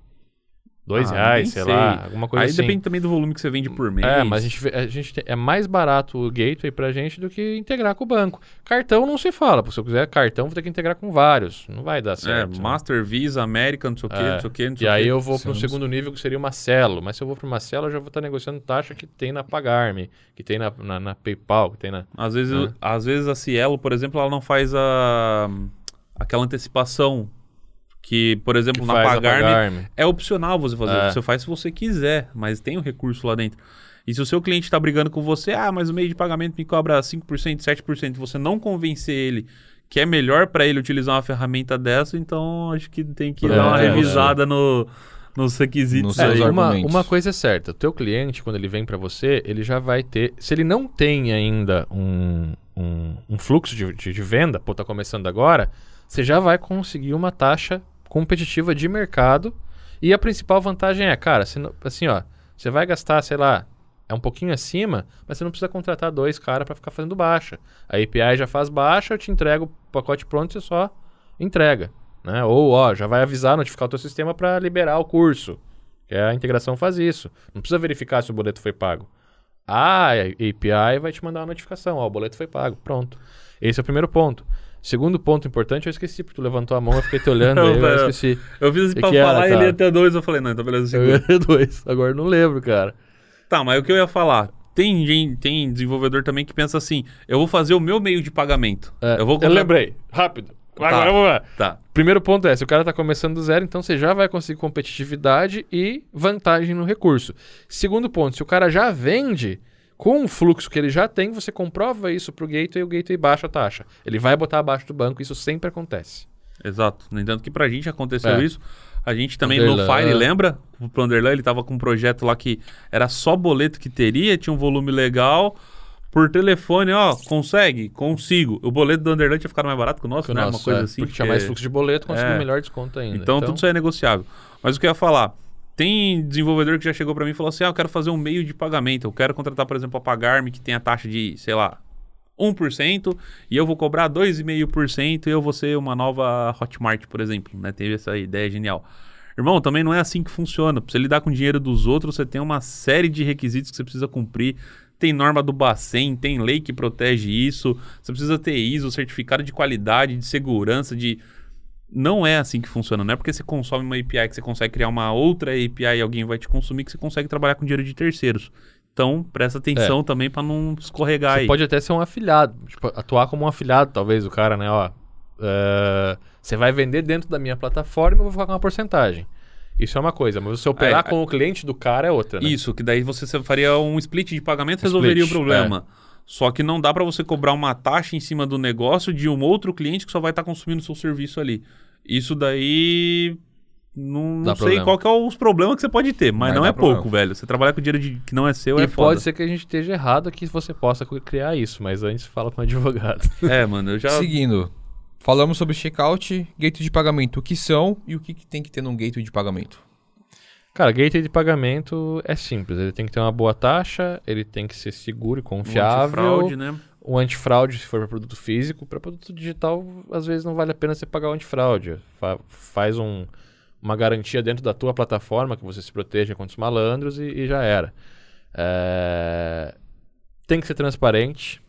2 Ah, reais, nem sei, lá, alguma coisa Aí assim. depende também do volume que você vende por mês. É, mas a gente, a gente é mais barato o gateway pra gente do que integrar com o banco. Cartão não se fala, porque se eu quiser cartão, vou ter que integrar com vários. Não vai dar É, certo. né? Master, Visa, American, não sei o quê, É. não sei o quê, não sei E o aí quê. eu vou para um segundo nível que seria o Marcelo. Mas se eu vou para o Marcelo, eu já vou estar negociando taxa que tem na Pagarme, que tem na, na, na PayPal, que tem na. Às vezes, É. às vezes a Cielo, por exemplo, ela não faz a aquela antecipação que, por exemplo, que na Pagarme é opcional você fazer. É. Você faz se você quiser, mas tem o recurso lá dentro. E se o seu cliente está brigando com você, ah, mas o meio de pagamento me cobra 5%, 7%, e você não convencer ele que é melhor para ele utilizar uma ferramenta dessa, então acho que tem que É, dar uma é, revisada no, nos requisitos Nos É, uma, uma coisa é certa, o teu cliente, quando ele vem para você, ele já vai ter. Se ele não tem ainda um, um, um fluxo de, de, de venda, pô, tá começando agora, você já vai conseguir uma taxa competitiva de mercado. E a principal vantagem é, cara, assim, ó, você vai gastar, sei lá, é um pouquinho acima, mas você não precisa contratar dois caras para ficar fazendo baixa. A API já faz baixa, eu te entrego o pacote pronto e você só entrega. Né? Ou, ó, já vai avisar, notificar o teu sistema para liberar o curso. Que a integração faz isso. Não precisa verificar se o boleto foi pago. A API vai te mandar uma notificação, ó, o boleto foi pago. Pronto. Esse é o primeiro ponto. Segundo ponto importante, eu esqueci, porque tu levantou a mão, eu fiquei te olhando [LAUGHS] aí, eu Eu- esqueci. Eu fiz assim pra que era, falar, ele ia ter dois, eu falei, não, então beleza, Eu segura. ia dois, agora não lembro, cara. Tá, mas o que eu ia falar? Tem, gente, tem desenvolvedor também que pensa assim: eu vou fazer o meu meio de pagamento. É, eu vou eu contra- lembrei, rápido. Tá. Agora vamos lá. Tá. Primeiro ponto é, se o cara está começando do zero, então você já vai conseguir competitividade e vantagem no recurso. Segundo ponto, se o cara já vende com o fluxo que ele já tem, você comprova isso pro gateway e o gateway baixa a taxa. Ele vai botar abaixo do banco, isso sempre acontece. Exato. No entanto, que pra gente aconteceu É. isso. A gente também Underlan, no Fire, é. lembra? O Plunderlan, ele tava com um projeto lá que era só boleto que teria, tinha um volume legal. Por telefone, ó, consegue? Consigo. O boleto do Underland tinha ficado mais barato que o nosso, Que o né? nosso, Uma coisa é, assim. Porque tinha mais fluxo de boleto, conseguiu É. melhor desconto ainda. Então, tudo isso é negociável. Mas o que eu ia falar, Tem desenvolvedor que já chegou pra mim e falou assim: ah, eu quero fazer um meio de pagamento. Eu quero contratar, por exemplo, a Pagarme, que tem a taxa de, sei lá, 1%, e eu vou cobrar 2,5% e eu vou ser uma nova Hotmart, por exemplo. Né? Teve essa ideia genial. Irmão, também não é assim que funciona. Pra você lidar com o dinheiro dos outros, você tem uma série de requisitos que você precisa cumprir. Tem norma do Bacen, tem lei que protege isso. Você precisa ter ISO, certificado de qualidade, de segurança, de. Não é assim que funciona. Não é porque você consome uma API que você consegue criar uma outra API e alguém vai te consumir que você consegue trabalhar com dinheiro de terceiros. Então, presta atenção também pra não escorregar Você aí. pode até ser um afiliado, tipo, atuar como um afiliado, talvez, o cara, né? Ó, é, você vai vender dentro da minha plataforma e eu vou ficar com uma porcentagem. Isso é uma coisa, mas você operar Aí- com o cliente do cara é outra, né? Isso, que daí você faria um split de pagamento e resolveria o problema. Só que não dá pra você cobrar uma taxa em cima do negócio de um outro cliente que só vai estar consumindo o seu serviço ali. Isso daí. Não, não sei problema. qual que é os problemas que você pode ter, mas Vai não é pouco, problema. velho. Você trabalhar com dinheiro de- que não é seu E é foda. pode ser que a gente esteja errado que você possa criar isso, mas antes fala com o [LAUGHS] advogado. É, mano, eu já. Seguindo, falamos sobre checkout, gateway de pagamento, o que são e o que, que tem que ter num gateway de pagamento. Cara, gateway de pagamento é simples. Ele tem que ter uma boa taxa, ele tem que ser seguro e um confiável. antifraude, né? O antifraude, se for para produto físico, para produto digital, às vezes não vale a pena você pagar o antifraude. Fa- faz um- uma garantia dentro da tua plataforma que você se proteja contra os malandros e, e já era. É, Tem que ser transparente.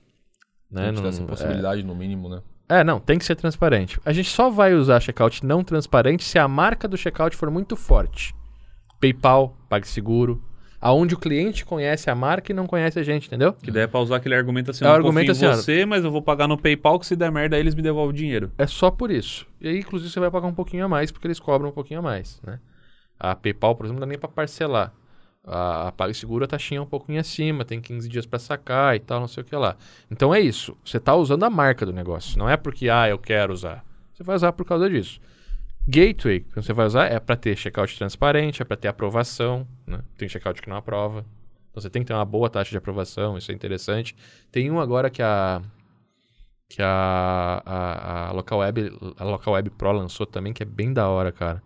Né? Tem que Não- essa possibilidade no mínimo, né? é, não, tem que ser transparente. A gente só vai usar checkout não transparente se a marca do checkout for muito forte. PayPal, PagSeguro, aonde o cliente conhece a marca e não conhece a gente, entendeu? Que daí é pra usar aquele argumento assim, É eu argumento assim, você, mas eu vou pagar no PayPal que se der merda aí eles me devolvem o dinheiro. É só por isso. E aí, inclusive, você vai pagar um pouquinho a mais, porque eles cobram um pouquinho a mais, né? A PayPal, por exemplo, não dá nem para parcelar. A, a PagSeguro a taxinha é um pouquinho acima, tem 15 dias para sacar e tal, não sei o que lá. Então é isso. Você está usando a marca do negócio. Não é porque, ah, eu quero usar. Você vai usar por causa disso. Gateway, que você vai usar, é para ter checkout transparente, é para ter aprovação. Né? Tem checkout que não aprova. Então você tem que ter uma boa taxa de aprovação, isso é interessante. Tem um agora que a que a, a, a Local Web a Local Web Pro lançou também, que é bem da hora, cara.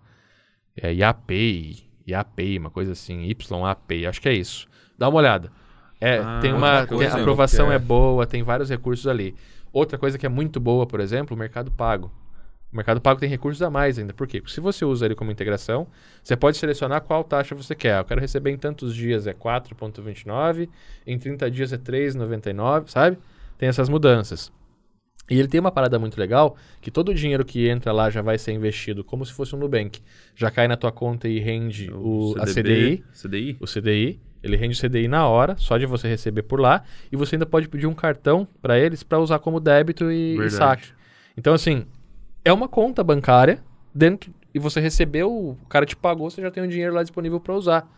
É IAPay, IAPay, uma coisa assim, YAPay, acho que é isso. Dá uma olhada. É, Ah, tem uma tem- a aprovação é- é boa, tem vários recursos ali. Outra coisa que é muito boa, por exemplo, o Mercado Pago. O Mercado Pago tem recursos a mais ainda. Por quê? Porque se você usa ele como integração, você pode selecionar qual taxa você quer. Eu quero receber em tantos dias é 4,29, em 30 dias é 3,99, sabe? Tem essas mudanças. E ele tem uma parada muito legal, que todo o dinheiro que entra lá já vai ser investido como se fosse um Nubank. Já cai na tua conta e rende o, a CDI, CDI? o CDI. Ele rende o CDI na hora, só de você receber por lá. E você ainda pode pedir um cartão para eles para usar como débito e, e saque. Então, assim, é uma conta bancária dentro e você recebeu, o cara te pagou, você já tem o dinheiro lá disponível para usar.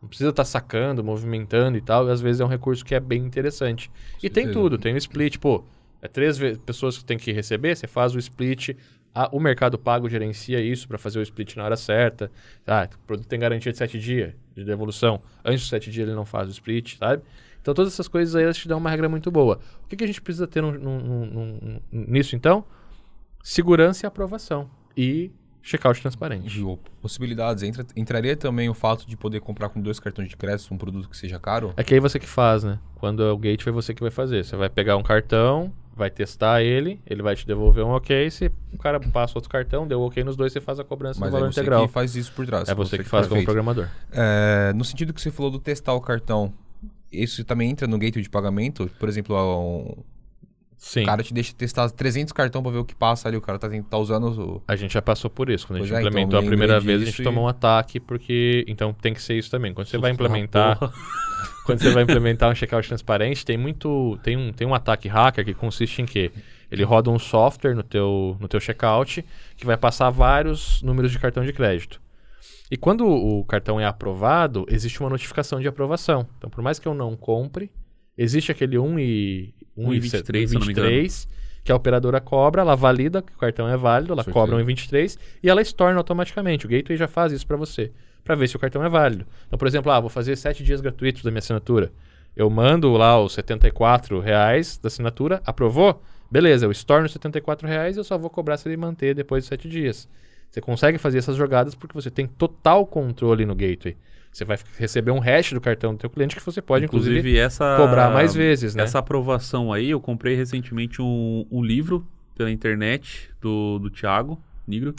Não precisa estar sacando, movimentando e tal. E às vezes é um recurso que é bem interessante. E tem certeza. tudo, tem o split, pô. É três pessoas que tem que receber, você faz o split. a- o Mercado Pago gerencia isso para fazer o split na hora certa. Ah, o produto tem garantia de sete dias de devolução. Antes dos sete dias ele não faz o split, sabe? Então todas essas coisas aí elas te dão uma regra muito boa. O que, que a gente precisa ter num- num- num- nisso então? Segurança e aprovação. E checkout transparente. De possibilidades. Entra- entraria também o fato de poder comprar com dois cartões de crédito um produto que seja caro? É que aí você que faz, né? Quando é o gateway, você que vai fazer. Você vai pegar um cartão, vai testar ele, ele vai te devolver um ok. Se o cara passa outro cartão, deu ok nos dois, você faz a cobrança Mas do é valor você integral. que faz isso por trás. É você que faz como faz programador. É, no sentido que você falou do testar o cartão, isso também entra no gateway de pagamento? Por exemplo, um, Sim. o cara te deixa testar 300 cartão pra ver o que passa ali, o cara tá, tá usando o... A gente já passou por isso. Quando a gente Pois é, então, implementou a lembrei primeira vez, a gente e- tomou um ataque, porque. Então tem que ser isso também. Quando você vai Susto da implementar. [LAUGHS] quando você vai implementar um checkout transparente, tem muito. Tem um, tem um ataque hacker que consiste em quê? Ele roda um software no teu, no teu checkout que vai passar vários números de cartão de crédito. E quando o cartão é aprovado, existe uma notificação de aprovação. Então, por mais que eu não compre, existe aquele 1 e 1,23, se eu não me engano. 1,23 que a operadora cobra, ela valida que o cartão é válido, ela cobra 1,23 e ela estorna automaticamente. O gateway já faz isso para você, para ver se o cartão é válido. Então, por exemplo, ah, vou fazer 7 dias gratuitos da minha assinatura. Eu mando lá os 74 reais da assinatura, aprovou? Beleza, eu estorno os 74 reais e eu só vou cobrar se ele manter depois de 7 dias. Você consegue fazer essas jogadas porque você tem total controle no gateway. Você vai receber um hash do cartão do teu cliente que você pode, inclusive, Inclusive, essa, cobrar mais vezes, né? Essa aprovação aí, eu comprei recentemente um, um livro pela internet do, do Thiago Nigro.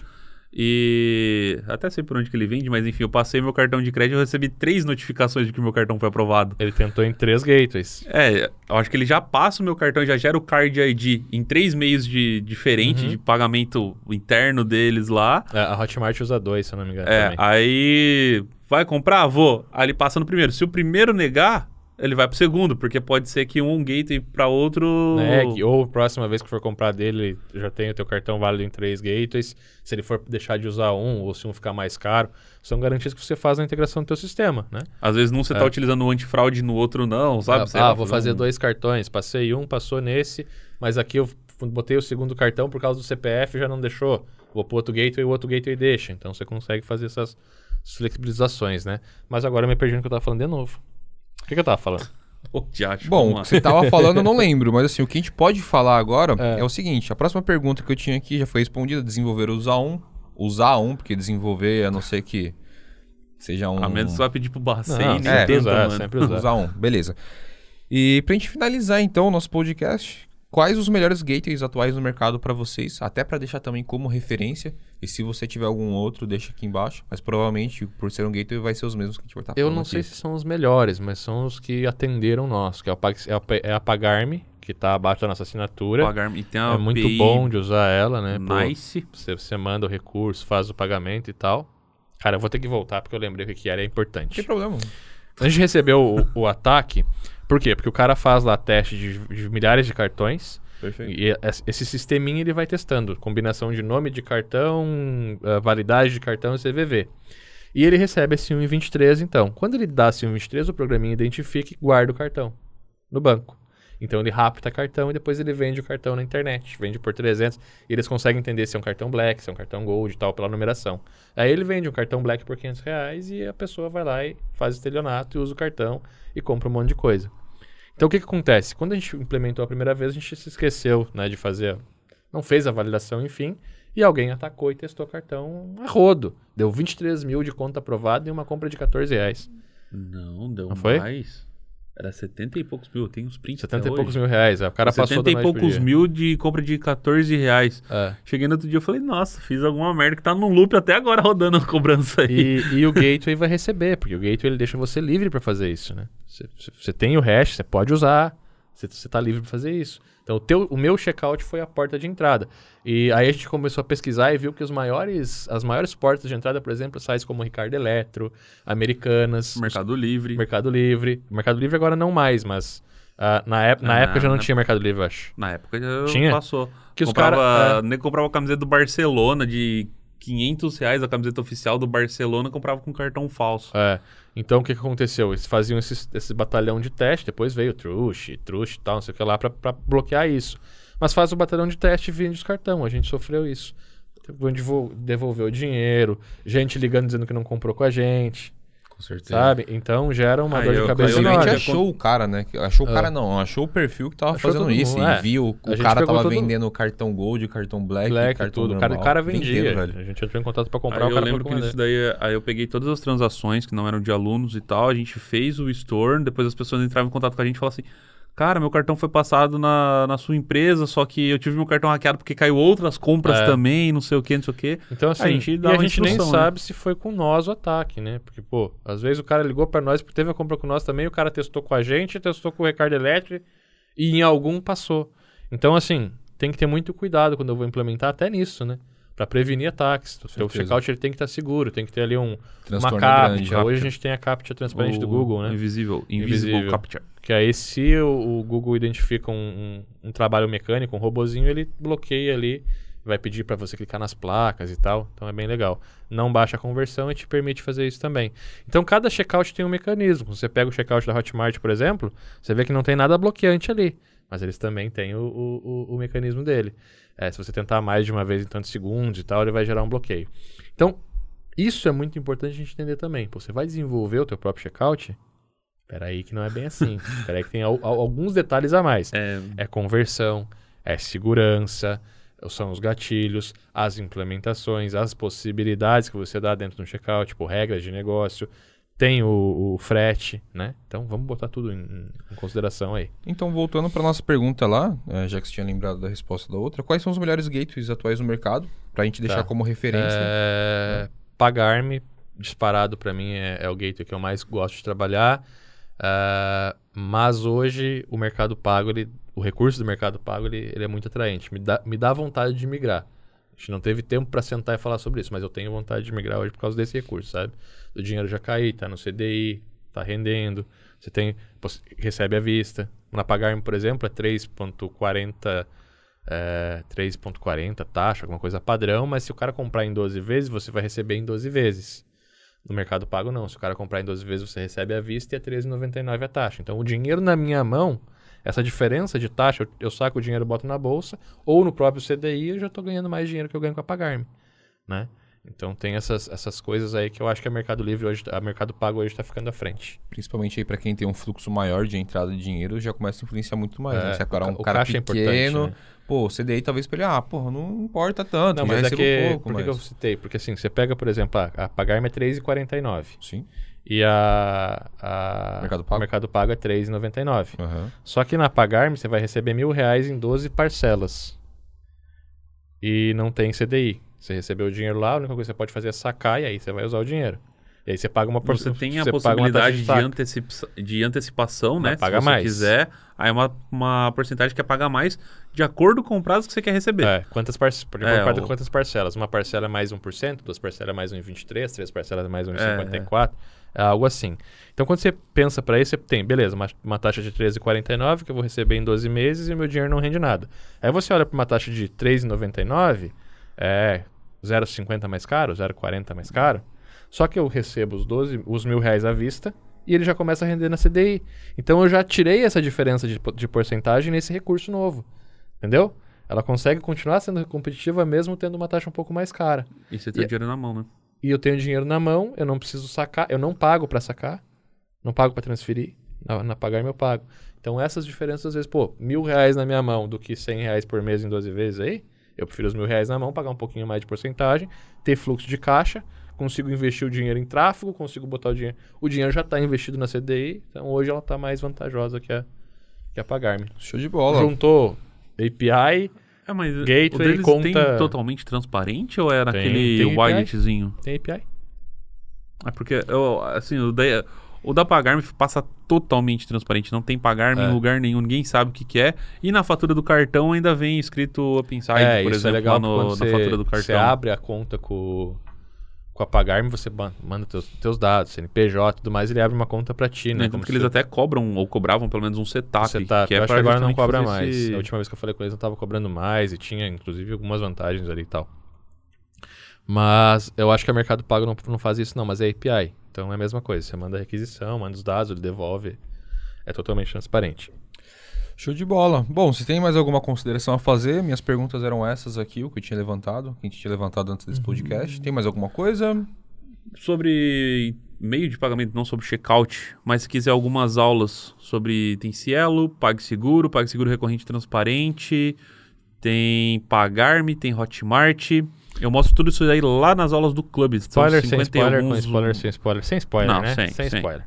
E até sei por onde que ele vende, mas enfim, eu passei meu cartão de crédito e recebi três notificações de que meu cartão foi aprovado. Ele tentou em três gateways. É, eu acho que ele já passa o meu cartão, já gera o Card ID em três meios de, diferentes Uhum. de pagamento interno deles lá. É, A Hotmart usa dois, se eu não me engano. É, também. aí vai comprar? Vou. Aí ele passa no primeiro. Se o primeiro negar, ele vai pro segundo, porque pode ser que um gateway pra outro. É, que- ou próxima vez que for comprar dele, já tem o teu cartão válido em três gateways. Se ele for deixar de usar um, ou se um ficar mais caro, são garantias que você faz na integração do teu sistema, né? Às vezes num você tá É. utilizando o antifraude no outro não, sabe? ah, Sei ah, lá, vou um- fazer dois cartões. Passei um, passou nesse, mas aqui eu botei o segundo cartão por causa do CPF e já não deixou. Vou pro outro gateway e o outro gateway deixa. Então você consegue fazer essas flexibilizações, né? Mas agora eu me perdi no que eu tava falando de novo. O que, que eu tava falando? [LAUGHS] Diacho, Bom, o que você tava falando eu não [LAUGHS] lembro, mas assim, o que a gente pode falar agora É. é, o seguinte: a próxima pergunta que eu tinha aqui já foi respondida: desenvolver usar um, usar um, porque desenvolver, a não ser que seja um. A menos que você vai pedir pro Bacen, Não, nem é, tenta, usar, mano. sempre usar. usar um, beleza. E pra gente finalizar então o nosso podcast, quais os melhores gateways atuais no mercado pra vocês? Até pra deixar também como referência. E se você tiver algum outro, deixa aqui embaixo. Mas provavelmente, por ser um gateway, vai ser os mesmos que a gente vai estar Eu não aqui. sei se são os melhores, mas são os que atenderam nós, que é, o, Pag- é, a, é a Pagarme, que tá abaixo da nossa assinatura. Pagar, e tem uma É muito API bom de usar ela, né? Pô, Nice. Você, você manda o recurso, faz o pagamento e tal. Cara, eu vou ter que voltar porque eu lembrei que era, é Não tem importante. problema. A gente recebeu o, o ataque, por quê? Porque o cara faz lá teste de, de milhares de cartões Perfeito. e es- esse sisteminha ele vai testando. Combinação de nome de cartão, eh, validade de cartão e CVV. E ele recebe esse 1 em 23, então. Quando ele dá esse 1 em 23, o programinha identifica e guarda o cartão no banco. Então ele rapta cartão e depois ele vende o cartão na internet. Vende por 300 e eles conseguem entender se é um cartão Black, se é um cartão Gold e tal, pela numeração. Aí ele vende um cartão Black por 500 reais e a pessoa vai lá e faz estelionato e usa o cartão e compra um monte de coisa. Então o que, que acontece? Quando a gente implementou a primeira vez, a gente se esqueceu né, de fazer, não fez a validação, enfim, e alguém atacou e testou o cartão a rodo. Deu 23 mil de conta aprovada e uma compra de 14 reais. Não, deu Não foi? mais. Era 70 e poucos mil, tem uns prints 70 até e poucos hoje. mil reais. é, O cara passou 70 da e poucos mil de compra de 14 reais. É. Cheguei no outro dia e falei, nossa, fiz alguma merda que tá no loop até agora rodando a cobrança aí. E, e o gateway vai receber, porque o gateway ele deixa você livre para fazer isso, né? Você tem o hash, você pode usar, você está livre para fazer isso. Então o, teu, o meu checkout foi a porta de entrada. E aí a gente começou a pesquisar e viu que os maiores, as maiores portas de entrada, por exemplo, sites como Ricardo Eletro, Americanas, Mercado Livre. Mercado Livre. Mercado Livre agora não mais, mas ah, na, ép- na Ah, época já não na- tinha Mercado Livre, acho. Na época já Tinha? passou. Que os comprava, cara- é. nem comprava a camiseta do Barcelona de 500 reais, a camiseta oficial do Barcelona, comprava com cartão falso. É. Então o que, que aconteceu? Eles faziam esse, esse batalhão de teste, depois veio o Trush, Trush e tal, não sei o que lá, pra, pra bloquear isso. Mas faz o batalhão de teste e vende os cartão. A gente sofreu isso. Vão devol- devolver o dinheiro, gente ligando dizendo que não comprou com a gente, Com certeza. sabe? Então gera uma Ah, dor eu- de cabeça eu Possivelmente enorme. achou o cara, né? Achou o É. cara não, achou o perfil que tava Achou fazendo isso mundo, e é. viu A o gente cara tava todo- vendendo cartão Gold, cartão Black, Black, cartão tudo. O cara, normal. o cara vendia. velho. A gente entrou em contato pra comprar, Aí o eu cara lembro falou que que nisso daí, aí eu peguei todas as transações que não eram de alunos e tal, a gente fez o store, depois as pessoas entravam em contato com a gente e falavam assim, cara, meu cartão foi passado na, na sua empresa, só que eu tive meu cartão hackeado porque caiu outras compras É. também, não sei o que, não sei o que. Então, assim, A gente dá e a gente nem né? sabe se foi com nós o ataque, né? Porque, pô, às vezes o cara ligou pra nós porque teve a compra com nós também, o cara testou com a gente, testou com o Ricardo Eletro e em algum passou. Então, assim, tem que ter muito cuidado quando eu vou implementar até nisso, né? Pra prevenir ataques. O seu checkout ele tem que estar seguro, tem que ter ali um, uma captcha. grande. Hoje a gente tem a captcha transparente do O Google, né? Invisível, Invisible, Invisível. Capture. Que aí, se o, o Google identifica um, um- um trabalho mecânico, um robozinho, ele bloqueia ali, vai pedir para você clicar nas placas e tal. Então é bem legal. Não baixa a conversão e te permite fazer isso também. Então cada checkout tem um mecanismo. Você pega o checkout da Hotmart, por exemplo, você vê que não tem nada bloqueante ali. Mas eles também têm o, o, o- mecanismo dele. É, se você tentar mais de uma vez em tantos segundos e tal, ele vai gerar um bloqueio. Então, isso é muito importante a gente entender também. Pô, você vai desenvolver o teu próprio checkout? Peraí que não é bem assim. [LAUGHS] Peraí que tem al- al- alguns detalhes a mais. É, É conversão, é segurança, são os gatilhos, as implementações, as possibilidades que você dá dentro do checkout, tipo regras de negócio, tem o, o frete, né? Então vamos botar tudo em, em consideração aí. Então, voltando para nossa pergunta lá, eh, já que você tinha lembrado da resposta da outra, quais são os melhores gateways atuais no mercado? Pra gente deixar Tá. como referência. É, Pagar-me, disparado para mim, é, é o gateway que eu mais gosto de trabalhar. É, mas hoje o mercado pago, ele, o recurso do mercado pago, ele, ele é muito atraente. Me dá, me dá vontade de migrar. A gente não teve tempo para sentar e falar sobre isso, mas eu tenho vontade de migrar hoje por causa desse recurso, sabe? O dinheiro já cair, tá no CDI, tá rendendo. Você tem, recebe à vista. Na Pagar-me, por exemplo, é 3,40 é, 3,40 taxa, alguma coisa padrão, mas se o cara comprar em 12 vezes, você vai receber em 12 vezes. No Mercado Pago, não. Se o cara comprar em 12 vezes, você recebe à vista e é 13,99 a taxa. Então, o dinheiro na minha mão, essa diferença de taxa, eu, eu saco o dinheiro boto na bolsa, ou no próprio CDI, eu já estou ganhando mais dinheiro que eu ganho com a Pagar-me, né? Então, tem essas, essas coisas aí que eu acho que a Mercado Livre hoje, a Mercado Pago hoje está ficando à frente. Principalmente aí para quem tem um fluxo maior de entrada de dinheiro, já começa a influenciar muito mais. né? É, Se agora um o cara caixa é pequeno, né? pô, o CDI talvez pra ele, ah, porra, não importa tanto, Não, mas é que, pouco, por que mas... que eu citei? Porque assim, você pega, por exemplo, a, a Pagar-me é 3,49. Sim. E a, a Mercado Pago? Mercado Pago é 3,99. Aham. Só que na Pagar-me você vai receber mil reais em 12 parcelas. E não tem CDI. Você recebeu o dinheiro lá, a única coisa que você pode fazer é sacar e aí você vai usar o dinheiro. E aí você paga uma por- Você tem a você possibilidade de, antecipa- de antecipação, né? Mas paga se você mais. quiser. Aí é uma, uma porcentagem que é pagar mais de acordo com o prazo que você quer receber. É, quantas, por É, o- quantas parcelas? Uma parcela é mais 1%, duas parcelas é mais 1,23%, três parcelas é mais 1,54%. É, algo assim. Então, quando você pensa para isso, você tem, beleza, uma, uma taxa de 13,49 que eu vou receber em 12 meses e o meu dinheiro não rende nada. Aí você olha para uma taxa de 3,99, é 0,50 mais caro, 0,40 mais caro. Só que eu recebo os 12, os mil reais à vista e ele já começa a render na CDI. Então eu já tirei essa diferença de, de porcentagem nesse recurso novo. Entendeu? Ela consegue continuar sendo competitiva mesmo tendo uma taxa um pouco mais cara. E você tem E- o dinheiro na mão, né? E eu tenho dinheiro na mão, eu não preciso sacar, eu não pago para sacar, não pago para transferir, na, na pagar eu pago. Então essas diferenças, às vezes, pô, mil reais na minha mão do que cem reais por mês em 12 vezes aí, eu prefiro os mil reais na mão, pagar um pouquinho mais de porcentagem, ter fluxo de caixa, consigo investir o dinheiro em tráfego, consigo botar o dinheiro. O dinheiro já está investido na CDI, então hoje ela está mais vantajosa que a, que a pagar-me. Show de bola. Juntou API, É, mas Gateway, o deles conta- tem totalmente transparente ou é Tem- naquele tem API. widgetzinho? tem API. É porque, eu, assim, o da, o da Pagar-me passa totalmente transparente. Não tem Pagar-me É. em lugar nenhum. Ninguém sabe o que, que é. E na fatura do cartão ainda vem escrito Up Inside, é, por isso exemplo, é legal no, na você, fatura do cartão. você abre a conta com, com a Pagar-me, você manda teus, teus dados, CNPJ e tudo mais, ele abre uma conta pra ti, né? Tanto que eles até cobram, ou cobravam pelo menos um setup. setup. Que é eu acho que agora não cobra mais. esse- A última vez que eu falei com eles, não tava cobrando mais e tinha, inclusive, algumas vantagens ali e tal. Mas eu acho que a Mercado Pago não, não faz isso não, mas é API. Então é a mesma coisa. Você manda a requisição, manda os dados, ele devolve. É totalmente transparente. Show de bola. Bom, se tem mais alguma consideração a fazer, minhas perguntas eram essas aqui, o que eu tinha levantado, que a gente tinha levantado antes Uhum. desse podcast. Tem mais alguma coisa? Sobre meio de pagamento, não sobre checkout, mas se quiser algumas aulas sobre tem Cielo, PagSeguro, PagSeguro recorrente transparente, tem Pagar-me, tem Hotmart. Eu mostro tudo isso aí lá nas aulas do clube. Spoiler, sem 50 spoiler, com spoiler, sem spoiler. Sem spoiler, Não, né? sem, sem sem. spoiler.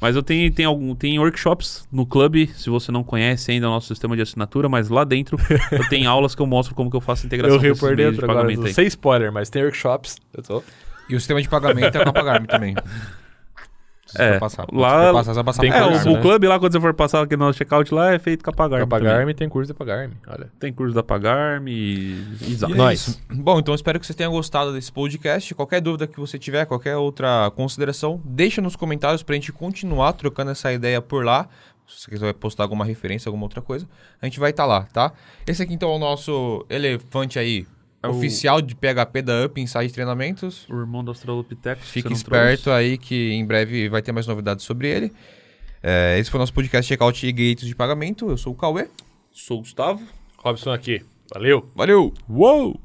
Mas eu tenho, tem, algum, tem workshops no clube, se você não conhece ainda o nosso sistema de assinatura, mas lá dentro [LAUGHS] eu tenho aulas que eu mostro como que eu faço a integração Eu rio por dentro de agora. pagamento aí. Sem spoiler, mas tem workshops. Eu tô... E o sistema de pagamento é com a Pagar-me também. [LAUGHS] Se É, for passar. Lá- for passar, você vai passar tem pra É, curso, o, o clube lá, quando você for passar aqui no nosso checkout lá, é feito com a Pagar-me. Pagar-me tem curso de pagar-me. Olha. Tem curso da Pagar-me. Exato. E é Nós. isso. Bom, então espero que vocês tenham gostado desse podcast. Qualquer dúvida que você tiver, qualquer outra consideração, deixa nos comentários pra gente continuar trocando essa ideia por lá. Se você quiser postar alguma referência, alguma outra coisa, a gente vai estar lá, tá? Esse aqui então é o nosso elefante aí, É o- oficial de PHP da Up Inside Treinamentos. O irmão do Australopithecus. Fique esperto trouxe. aí que em breve vai ter mais novidades sobre ele. É, esse foi o nosso podcast Checkout e Gates de Pagamento. Eu sou o Cauê. Sou o Gustavo. Robson aqui. Valeu! Valeu! Uou!